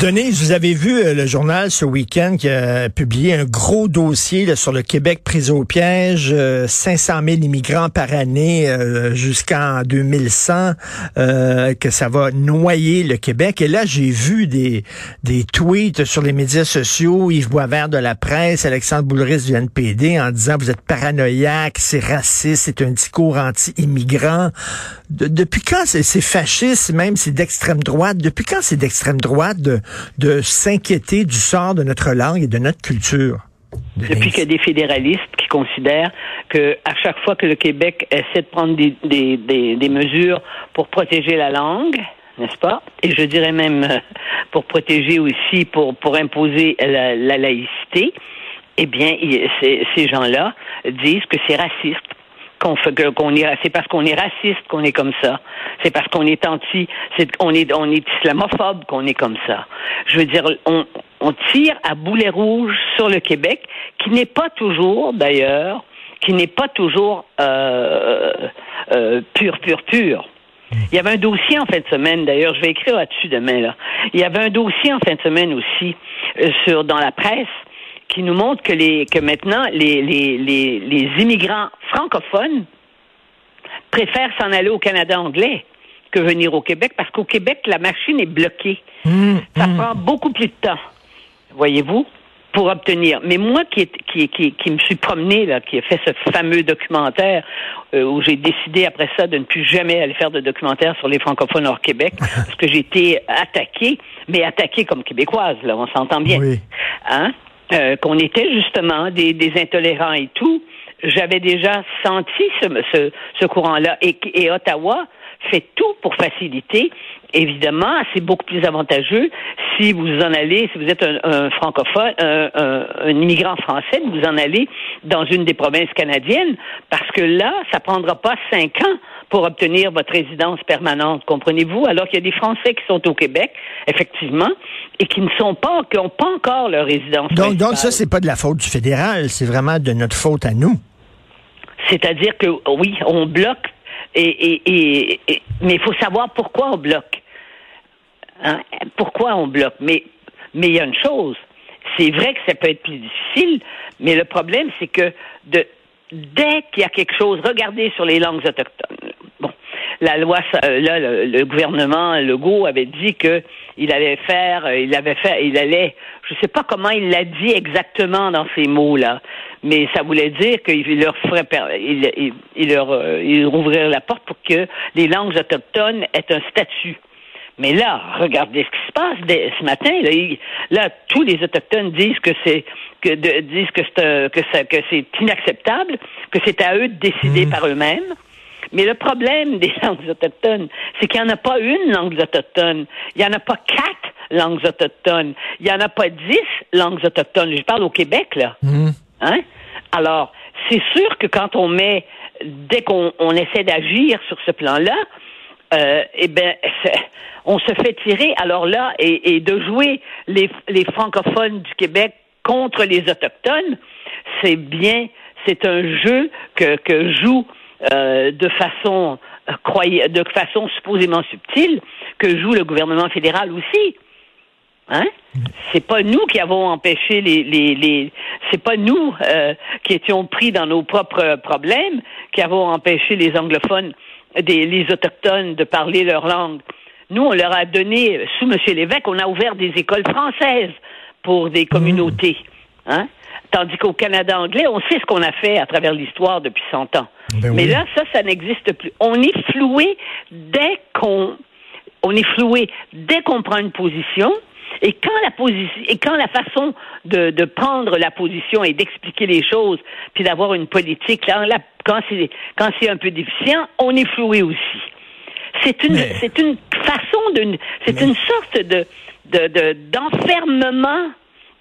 Denise, vous avez vu euh, le journal ce week-end qui a publié un gros dossier sur le Québec pris au piège, 500 euh, 000 immigrants par année euh, jusqu'en 2100, que ça va noyer le Québec. Et là, j'ai vu des, des tweets sur les médias sociaux, Yves Boisvert de la presse, Alexandre Boulris du NPD, en disant vous êtes paranoïaque, c'est raciste, c'est un discours anti-immigrant. depuis quand c'est fasciste, même c'est d'extrême droite, depuis quand c'est d'extrême droite de s'inquiéter du sort de notre langue et de notre culture? Depuis qu'il y a des fédéralistes qui considèrent que à chaque fois que le Québec essaie de prendre des, des, mesures pour protéger la langue, n'est-ce pas? Et je dirais même euh, pour protéger aussi, pour, pour imposer la, laïcité, eh bien, ces gens-là disent que c'est raciste qu'on fait qu'on est c'est parce qu'on est raciste qu'on est comme ça. C'est parce qu'on est anti c'est on est on est islamophobe qu'on est comme ça. Je veux dire on tire à boulet rouge sur le Québec qui n'est pas toujours d'ailleurs qui n'est pas toujours euh, euh, pur pur pur. Il y avait un dossier en fin de semaine, d'ailleurs, je vais écrire là-dessus demain. Là. Il y avait un dossier en fin de semaine aussi euh, sur dans la presse qui nous montre que, les, que maintenant, les, les, les, les immigrants francophones préfèrent s'en aller au Canada anglais que venir au Québec parce qu'au Québec, la machine est bloquée. Mmh, Ça mmh. prend beaucoup plus de temps, voyez-vous, pour obtenir. Mais moi qui, qui, qui, qui me suis promené, là, qui ai fait ce fameux documentaire euh, où j'ai décidé après ça de ne plus jamais aller faire de documentaire sur les francophones hors Québec parce que j'ai été attaquée, mais attaquée comme québécoise, là, on s'entend bien. Oui. Hein? Euh, qu'on était justement des, des, intolérants et tout, j'avais déjà senti ce, ce, ce courant-là. Et, et, Ottawa fait tout pour faciliter. Évidemment, c'est beaucoup plus avantageux si vous en allez, si vous êtes un, un francophone, un, un, un, immigrant français, vous en allez dans une des provinces canadiennes, parce que là, ça prendra pas cinq ans pour obtenir votre résidence permanente, comprenez-vous? Alors qu'il y a des Français qui sont au Québec, effectivement, et qui ne sont pas, qui n'ont pas encore leur résidence. Donc, donc ça, c'est pas de la faute du fédéral, c'est vraiment de notre faute à nous. C'est-à-dire que oui, on bloque, mais il faut savoir pourquoi on bloque. Hein? Pourquoi on bloque? Mais mais il y a une chose, c'est vrai que ça peut être plus difficile, mais le problème, c'est que de, dès qu'il y a quelque chose, regardez sur les langues autochtones. Bon, la loi, euh, là, le, gouvernement Legault avait dit que il allait faire, euh, il avait fait, il allait, je sais pas comment il l'a dit exactement dans ces mots-là, mais ça voulait dire qu'il leur ferait, il, il, leur, euh, il rouvrirait la porte pour que les langues autochtones aient un statut. Mais là, regardez ce qui se passe ce matin. Là, tous les autochtones disent que c'est que disent que c'est que, ça, que c'est inacceptable, que c'est à eux de décider mmh. par eux-mêmes. Mais le problème des langues autochtones, c'est qu'il n'y en a pas une langue autochtone. Il n'y en a pas quatre langues autochtones. Il n'y en a pas dix langues autochtones. Je parle au Québec, là. Mmh. Hein? Alors, c'est sûr que quand on met, dès qu'on on essaie d'agir sur ce plan-là, euh, eh ben, on se fait tirer. Alors là, et, de jouer les, les francophones du Québec contre les autochtones, c'est bien, c'est un jeu que, joue euh, de façon euh, de façon supposément subtile que joue le gouvernement fédéral aussi. Hein? C'est pas nous qui avons empêché les, les, les c'est pas nous euh, qui étions pris dans nos propres problèmes qui avons empêché les anglophones des les autochtones de parler leur langue. Nous, on leur a donné, sous M. Lévesque, on a ouvert des écoles françaises pour des communautés. Hein? Tandis qu'au Canada anglais, on sait ce qu'on a fait à travers l'histoire depuis 100 ans. Ben Mais là, ça, ça n'existe plus. On est floué dès qu'on on est floué dès qu'on prend une position. Et quand la position et quand la façon de, de prendre la position et d'expliquer les choses, puis d'avoir une politique, là, quand c'est quand c'est un peu déficient, on est floué aussi. C'est une c'est une façon de c'est une sorte de de d'enfermement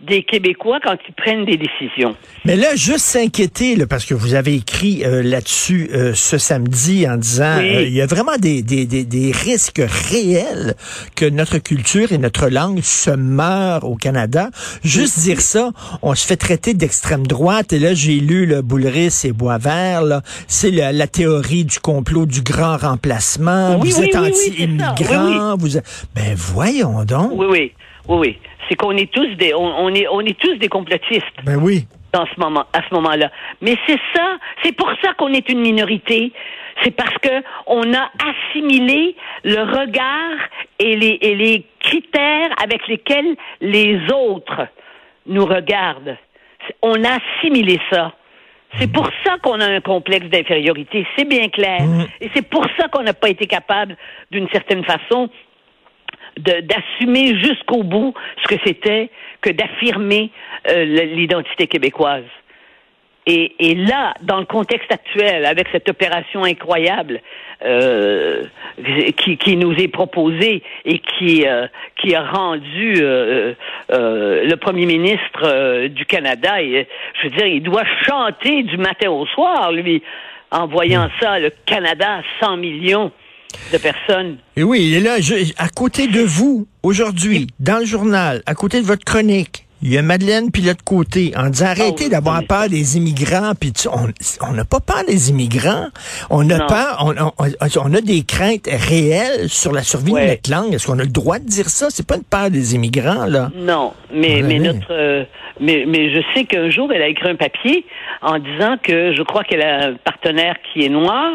des Québécois quand ils prennent des décisions. Mais là, juste s'inquiéter, parce que vous avez écrit euh, là-dessus euh, ce samedi en disant Oui. euh, il y a vraiment des, des, des, des risques réels que notre culture et notre langue se meurent au Canada. Juste dire ça, on se fait traiter d'extrême droite. Et là, j'ai lu le Boulris et Boisvert. C'est la, la théorie du complot du grand remplacement. Oui, vous êtes anti-immigrant. Vous. Ben voyons donc. Oui, oui, oui, oui. C'est qu'on est tous des, on, on est, on est tous des complotistes. Ben oui. dans ce moment, à ce moment-là. Mais c'est ça, c'est pour ça qu'on est une minorité. C'est parce que on a assimilé le regard et les, et les critères avec lesquels les autres nous regardent. On a assimilé ça. C'est pour ça qu'on a un complexe d'infériorité, c'est bien clair. Et c'est pour ça qu'on n'a pas été capable, d'une certaine façon, de- d'assumer jusqu'au bout ce que c'était que d'affirmer euh, l'identité québécoise. Et, et là, dans le contexte actuel, avec cette opération incroyable euh, qui, qui nous est proposée et qui, euh, qui a rendu euh, euh, le premier ministre du Canada, et, je veux dire, il doit chanter du matin au soir, lui, en voyant ça, le Canada, 100 millions de personnes. Et oui, et là, je- à côté de vous, aujourd'hui, dans le journal, à côté de votre chronique, il y a Madeleine puis l'autre côté, en disant arrêtez oui, d'avoir oui. peur des immigrants, puis tu- on n'a pas peur des immigrants, on a Non. peur, on, on- on a des craintes réelles sur la survie de notre langue. Est-ce qu'on a le droit de dire ça? C'est pas une peur des immigrants là. Non, mais, mais notre, euh, mais, mais je sais qu'un jour elle a écrit un papier en disant que je crois qu'elle a un partenaire qui est noir,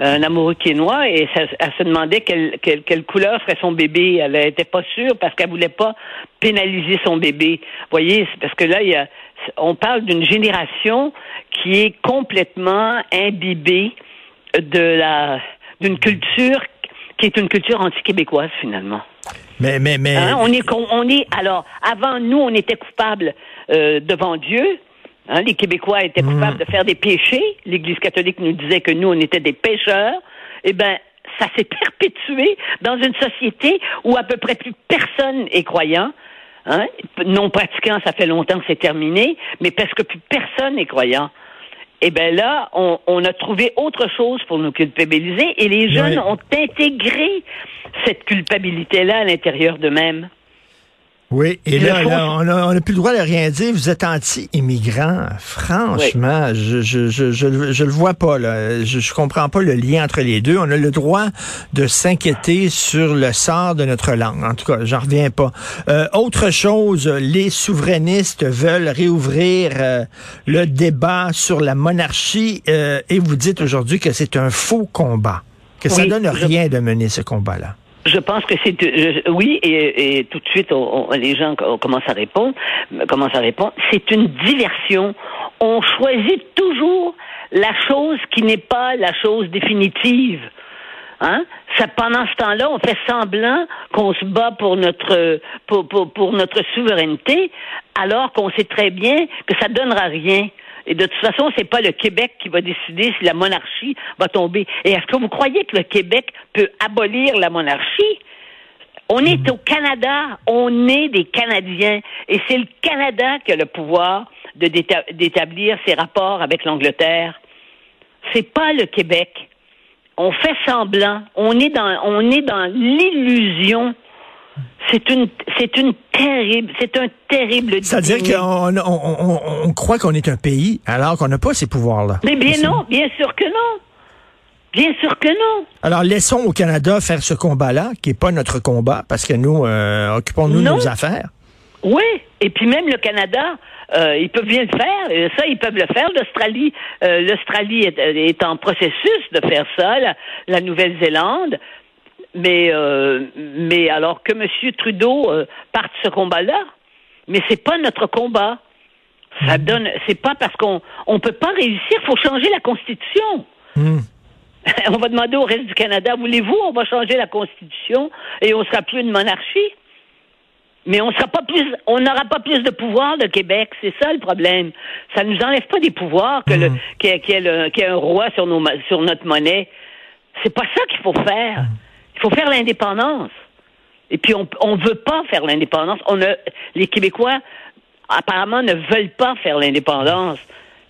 un amoureux qui est noir, et ça- elle se demandait quelle, quelle, quelle couleur ferait son bébé. Elle n'était pas sûre parce qu'elle voulait pas pénaliser son bébé. Vous voyez, parce que là, il y a, on parle d'une génération qui est complètement imbibée de la d'une culture qui est une culture anti-québécoise finalement. Mais mais mais Hein, on est, on est, alors, avant nous, on était coupables euh, devant Dieu. Hein, les Québécois étaient coupables de faire des péchés. L'Église catholique nous disait que nous, on était des pécheurs. Eh ben, ça s'est perpétué dans une société où à peu près plus personne est croyant. Hein? Non pratiquant, ça fait longtemps que c'est terminé, mais presque plus personne n'est croyant. Eh bien là, on, on a trouvé autre chose pour nous culpabiliser et les jeunes ont intégré cette culpabilité-là à l'intérieur d'eux-mêmes. Oui, et là, on a, on a plus le droit de rien dire. Vous êtes anti-immigrant. Franchement, je, je, je, je, je le vois pas. Là. Je, je comprends pas le lien entre les deux. On a le droit de s'inquiéter sur le sort de notre langue. En tout cas, j'en reviens pas. Euh, autre chose, les souverainistes veulent réouvrir euh, le débat sur la monarchie euh, et vous dites aujourd'hui que c'est un faux combat, que ça donne rien de mener ce combat-là. Je pense que c'est oui et, tout de suite les gens co- commencent à répondre, commencent à répondre. C'est une diversion. On choisit toujours la chose qui n'est pas la chose définitive. Hein? Ça, pendant ce temps-là, on fait semblant qu'on se bat pour notre pour, pour, pour notre souveraineté, alors qu'on sait très bien que ça donnera rien. Et de toute façon, c'est pas le Québec qui va décider si la monarchie va tomber. Et est-ce que vous croyez que le Québec peut abolir la monarchie? On est au Canada, on est des Canadiens, et c'est le Canada qui a le pouvoir d'établir ses rapports avec l'Angleterre. C'est pas le Québec. On fait semblant. On est dans l'illusion. C'est une, c'est une terrible, c'est un terrible. C'est-à-dire qu'on on, on, on croit qu'on est un pays alors qu'on n'a pas ces pouvoirs-là. Mais bien non, bien sûr que non. Bien sûr que non. Alors laissons au Canada faire ce combat-là, qui n'est pas notre combat, parce que nous, euh, occupons-nous de nos affaires. Oui, et puis même le Canada, euh, ils peuvent bien le faire. Ça, ils peuvent le faire. L'Australie, euh, l'Australie est, est en processus de faire ça. La, la Nouvelle-Zélande. Mais, euh, mais alors que M. Trudeau euh, parte ce combat-là, mais c'est pas notre combat. Ça donne, c'est pas parce qu'on on peut pas réussir. Faut changer la Constitution. Hmm. on va demander au reste du Canada, voulez-vous, on va changer la Constitution et on sera plus une monarchie? Mais on sera pas plus, on n'aura pas plus de pouvoir le Québec, c'est ça le problème. Ça nous enlève pas des pouvoirs que le, qu'il y ait un roi sur nos, sur notre monnaie. C'est pas ça qu'il faut faire. Il faut faire l'indépendance. Et puis on, on veut pas faire l'indépendance. On a, les Québécois, apparemment ne veulent pas faire l'indépendance.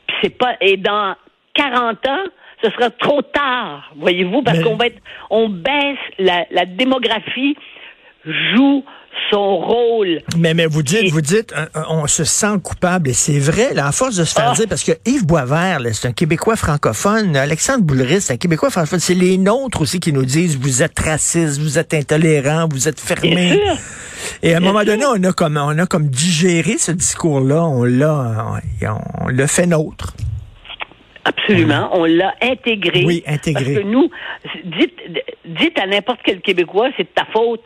Puis c'est pas et dans 40 ans, ce sera trop tard, voyez-vous, parce Mais- qu'on va être, on baisse la, la démographie joue son rôle. Mais, mais vous dites, Et- vous dites, euh, euh, on se sent coupable. Et c'est vrai, là, à force de se faire Ah. dire, parce que Yves Boisvert, c'est un Québécois francophone. Alexandre Boulris, c'est un Québécois francophone. C'est les nôtres aussi qui nous disent, vous êtes raciste, vous êtes intolérant, vous êtes Bien fermé. sûr. Et à un moment sûr. donné, on a comme, on a comme digéré ce discours-là. On l'a, on, on l'a fait nôtre. Absolument. On l'a intégré. Oui, intégré. Parce que nous, dites, dites à n'importe quel Québécois, c'est de ta faute.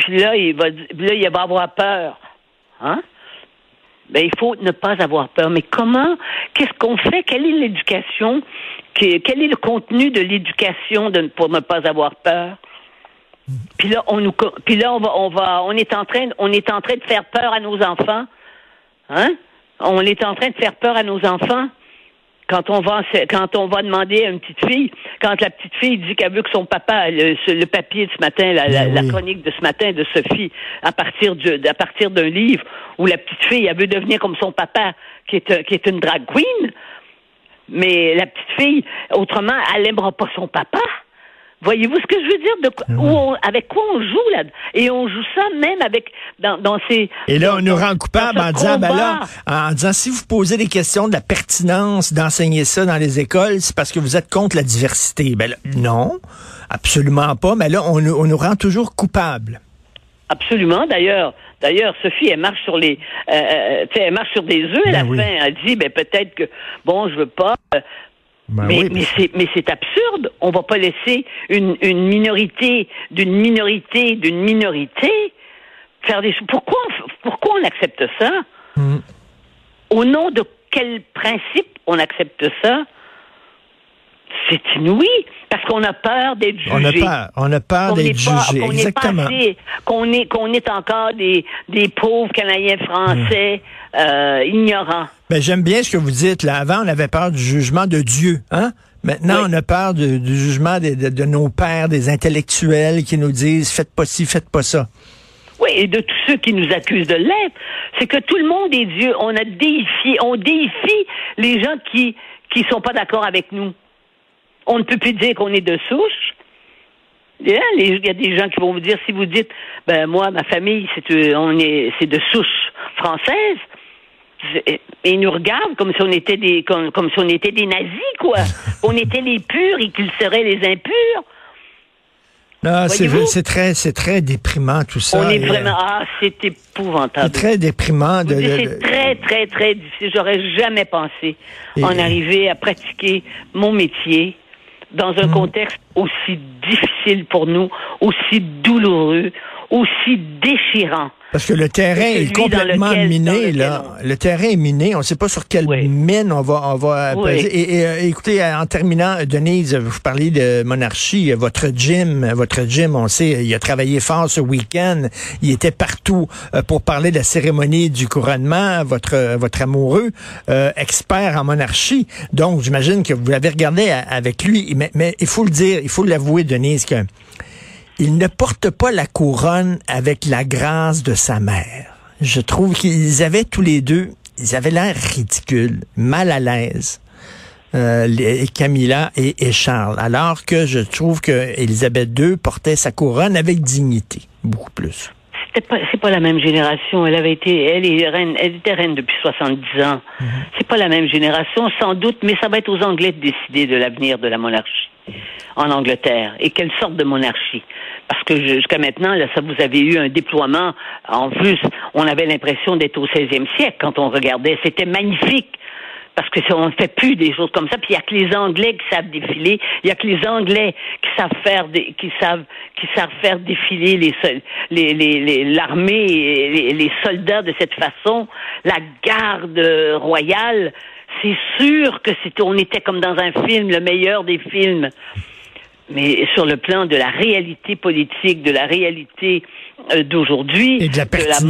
Puis là, il va, là, il va avoir peur. Hein? Ben, il faut ne pas avoir peur. Mais comment, qu'est-ce qu'on fait? Quelle est l'éducation? Que- Quel est le contenu de l'éducation pour ne pas avoir peur? Puis là, on nous, là, on va, on va, on est en train, on est en train de faire peur à nos enfants. Hein? On est en train de faire peur à nos enfants quand on va quand on va demander à une petite fille, quand la petite fille dit qu'elle veut que son papa, le, papier de ce matin, la, la- Ben la chronique de ce matin de Sophie, à partir du, à partir d'un livre où la petite fille, elle veut devenir comme son papa, qui est qui est une drag queen, mais la petite fille, autrement, elle n'aimera pas son papa. Voyez-vous ce que je veux dire? De, où on- avec quoi on joue là? Et on joue ça même avec dans, dans ces. Et là, on nous rend coupable en disant, ben là, en disant, si vous posez des questions de la pertinence d'enseigner ça dans les écoles, c'est parce que vous êtes contre la diversité. Ben là, non, absolument pas. Mais là, on, nous- on nous rend toujours coupables. Absolument. D'ailleurs, d'ailleurs, Sophie, elle marche sur les, euh, euh, tu sais, elle marche sur des œufs à Ben la oui. fin. Elle dit, ben peut-être que, bon, je veux pas. euh, Ben mais oui, mais c'est mais c'est absurde. On va pas laisser une, une minorité d'une minorité d'une minorité faire des choses. Pourquoi pourquoi on accepte ça? Hmm. Au nom de quel principe on accepte ça? C'est inouï parce qu'on a peur d'être jugé on a peur, on a peur d'être pas- jugé. qu'on Exactement. qu'on est, qu'on est encore des, des pauvres Canadiens français Hmm. euh, ignorants. Ben, j'aime bien ce que vous dites. Là, avant, on avait peur du jugement de Dieu, hein? Maintenant, Oui. on a peur de- du jugement de nos pères, des intellectuels qui nous disent faites pas ci, faites pas ça. Oui, et de tous ceux qui nous accusent de l'être, c'est que tout le monde est Dieu. On a déifié, on déifie les gens qui qui sont pas d'accord avec nous. On ne peut plus dire qu'on est de souche. Il y a les- il y a des gens qui vont vous dire si vous dites ben moi ma famille c'est euh, on est c'est de souche française c'est- et ils nous regardent comme si on était des comme, comme si on était des nazis quoi on était les purs et qu'ils seraient les impurs Non, c'est c'est très, c'est très déprimant tout ça. on est Et, euh, vraiment ah c'est C'est épouvantable très déprimant de. C'est très, très, très difficile. J'aurais jamais pensé Et- en arriver à pratiquer mon métier dans Hmm. un contexte aussi difficile pour nous, aussi douloureux, aussi déchirant. Parce que le terrain est complètement lequel- miné, là. on- Le terrain est miné. On ne sait pas sur quelle Oui. mine on va, on va Oui. Et, et, euh, écoutez, en terminant, Denise, vous parliez de monarchie. Votre Jim, votre Jim, on sait, il a travaillé fort ce week-end. Il était partout euh, pour parler de la cérémonie du couronnement. Votre, votre amoureux, euh, expert en monarchie. Donc, j'imagine que vous l'avez regardé avec lui. Mais, mais il faut le dire, il faut l'avouer, Denise, que il ne porte pas la couronne avec la grâce de sa mère. Je trouve qu'ils avaient tous les deux, ils avaient l'air ridicules, mal à l'aise. Euh, les- Camilla et, et Charles. Alors que je trouve que Élisabeth II portait sa couronne avec dignité, beaucoup plus. C'était pas, c'est pas la même génération. Elle avait été, elle est reine, elle était reine depuis 70 ans. Mhm. C'est pas la même génération, sans doute, mais ça va être aux Anglais de décider de l'avenir de la monarchie en Angleterre et quelle sorte de monarchie? Parce que jusqu'à maintenant, là, ça vous avez eu un déploiement. En plus, on avait l'impression d'être au 16e siècle quand on regardait. C'était magnifique. Parce que ça, on ne fait plus des choses comme ça. Puis il y a que les Anglais qui savent défiler. Il y a que les Anglais qui savent faire des, qui savent qui savent faire défiler les les les- l'armée les, les soldats de cette façon. La garde royale, c'est sûr que c'était on était comme dans un film, le meilleur des films. Mais sur le plan de la réalité politique, de la réalité euh, d'aujourd'hui, Et de la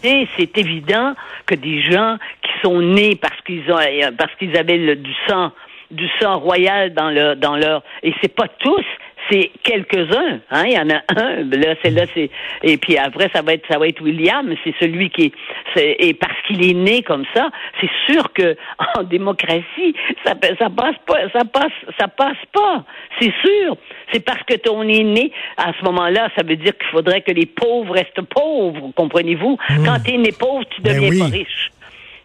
modernité, c'est évident que des gens qui sont nés parce qu'ils ont euh, parce qu'ils avaient le- du sang du sang royal dans leur dans leur et c'est pas tous, c'est quelques-uns. Hein? Il y en a un. Là, c'est là, c'est et puis après ça va être ça va être William. C'est celui qui est, et parce qu'il est né comme ça, c'est sûr que en démocratie ça ça passe pas, ça passe ça passe pas. C'est sûr. C'est parce que ton est né à ce moment-là, ça veut dire qu'il faudrait que les pauvres restent pauvres. Comprenez-vous? Mmh. Quand t'es né pauvre, tu Ben deviens pas riche.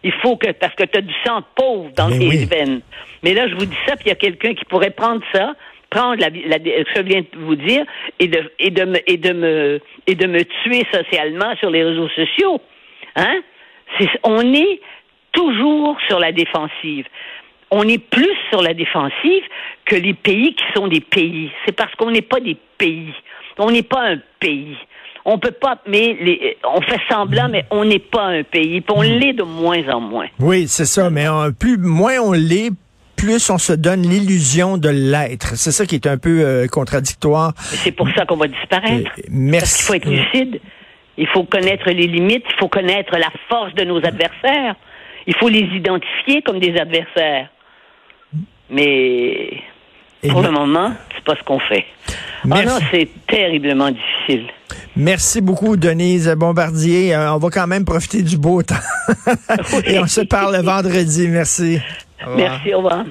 Il faut que, parce que tu as du sang pauvre dans Mais tes oui. veines. Mais là, je vous dis ça, puis il y a quelqu'un qui pourrait prendre ça, prendre la, ce que je viens de vous dire, et de, et de me, et de me, et de me tuer socialement sur les réseaux sociaux. Hein? C'est, on est toujours sur la défensive. On est plus sur la défensive que les pays qui sont des pays. C'est parce qu'on n'est pas des pays. On n'est pas un pays. On peut pas, mais les, on fait semblant, mais on n'est pas un pays. Puis on l'est de moins en moins. Oui, c'est ça. Mais plus, moins on l'est, plus on se donne l'illusion de l'être. C'est ça qui est un peu euh, contradictoire. C'est pour ça qu'on va disparaître. Euh, merci. Parce qu'il faut être lucide. Il faut connaître les limites. Il faut connaître la force de nos adversaires. Il faut les identifier comme des adversaires. Mais Et pour le moment, c'est pas ce qu'on fait. Merci. Ah non, c'est terriblement difficile. Merci beaucoup, Denise Bombardier. Euh, on va quand même profiter du beau temps. Et on se parle le vendredi. Merci. Merci, au revoir.